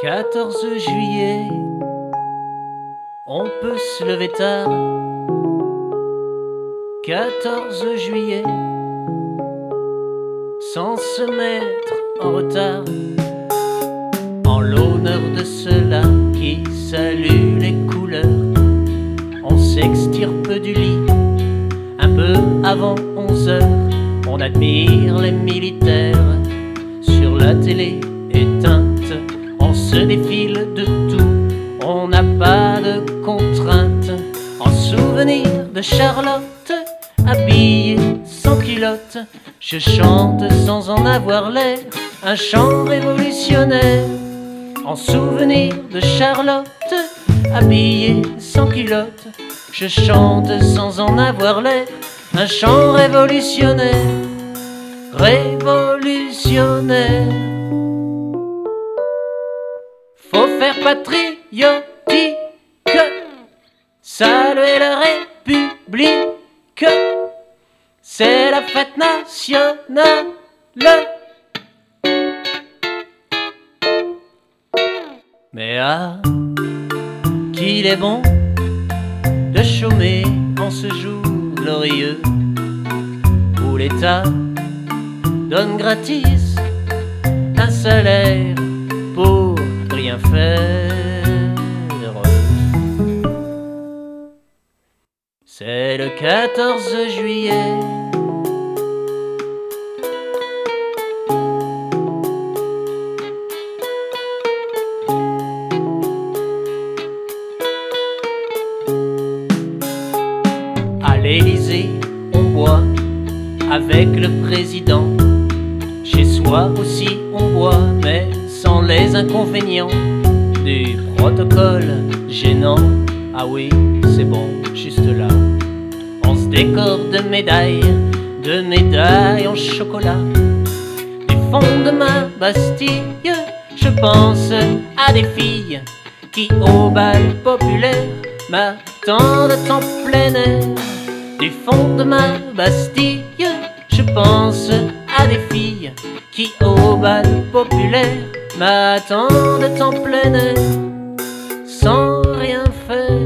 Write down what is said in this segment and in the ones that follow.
14 juillet, on peut se lever tard. 14 juillet, sans se mettre en retard. En l'honneur de ceux-là qui saluent les couleurs, on s'extirpe du lit un peu avant 11 heures. On admire les militaires sur la télé se défile de tout, on n'a pas de contraintes. En souvenir de Charlotte, habillée sans culotte, je chante sans en avoir l'air, un chant révolutionnaire. En souvenir de Charlotte, habillée sans culotte, je chante sans en avoir l'air, un chant révolutionnaire. Révolutionnaire. Faire patriotique, saluer la République, c'est la fête nationale. Mais ah, qu'il est bon de chômer en ce jour glorieux où l'État donne gratis un salaire C'est le 14 juillet. À l'Élysée, on boit avec le président. Chez soi aussi, on boit, les inconvénients du protocole gênant. Ah oui, c'est bon, juste là. On se décore de médailles, de médailles en chocolat. Du fond de ma Bastille, je pense à des filles qui au bal populaire m'attendent en plein air. Du fond de ma Bastille, je pense à des filles qui au bal populaire m'attendent en plein air sans rien faire.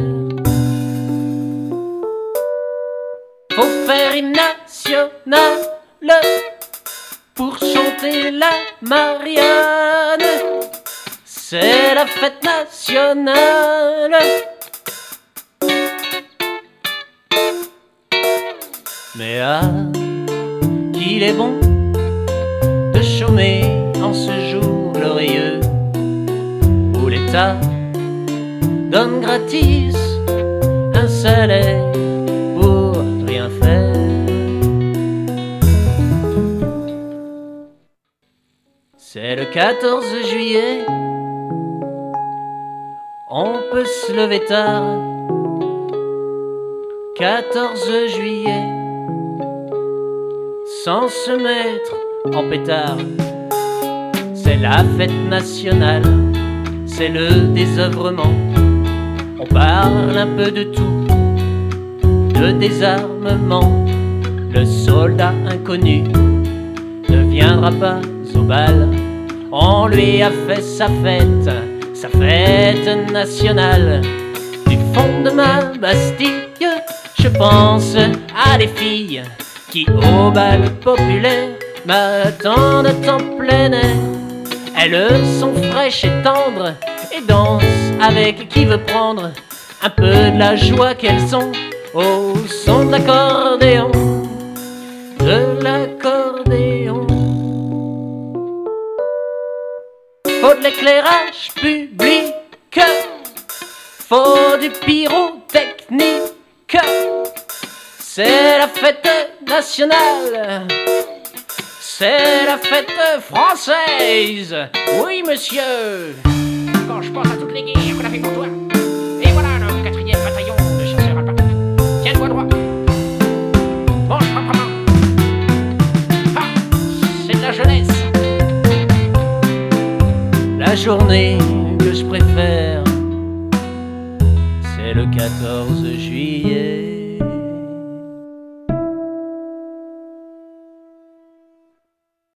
Faut faire hymne national pour chanter la Marianne. C'est la fête nationale. Mais ah, qu'il est bon un salaire pour rien faire. C'est le 14 juillet, on peut se lever tard. 14 juillet, sans se mettre en pétard c'est la fête nationale, c'est le désœuvrement. On parle un peu de tout, de désarmement. Le soldat inconnu ne viendra pas au bal. On lui a fait sa fête, sa fête nationale. Du fond de ma Bastille, je pense à des filles qui au bal populaire m'attendent en plein air. Elles sont fraîches et tendres et dansent avec qui veut prendre un peu de la joie qu'elles ont au son de l'accordéon, de l'accordéon. Faut de l'éclairage public, faut du pyrotechnique. C'est la fête nationale c'est la fête française Oui, monsieur Quand je pense à toutes les guerres qu'on a fait pour toi. Et voilà le quatrième bataillon de chasseurs alpins. Tiens-toi droit. Mange proprement. Ah C'est de la jeunesse La journée que je préfère, c'est le 14 juillet.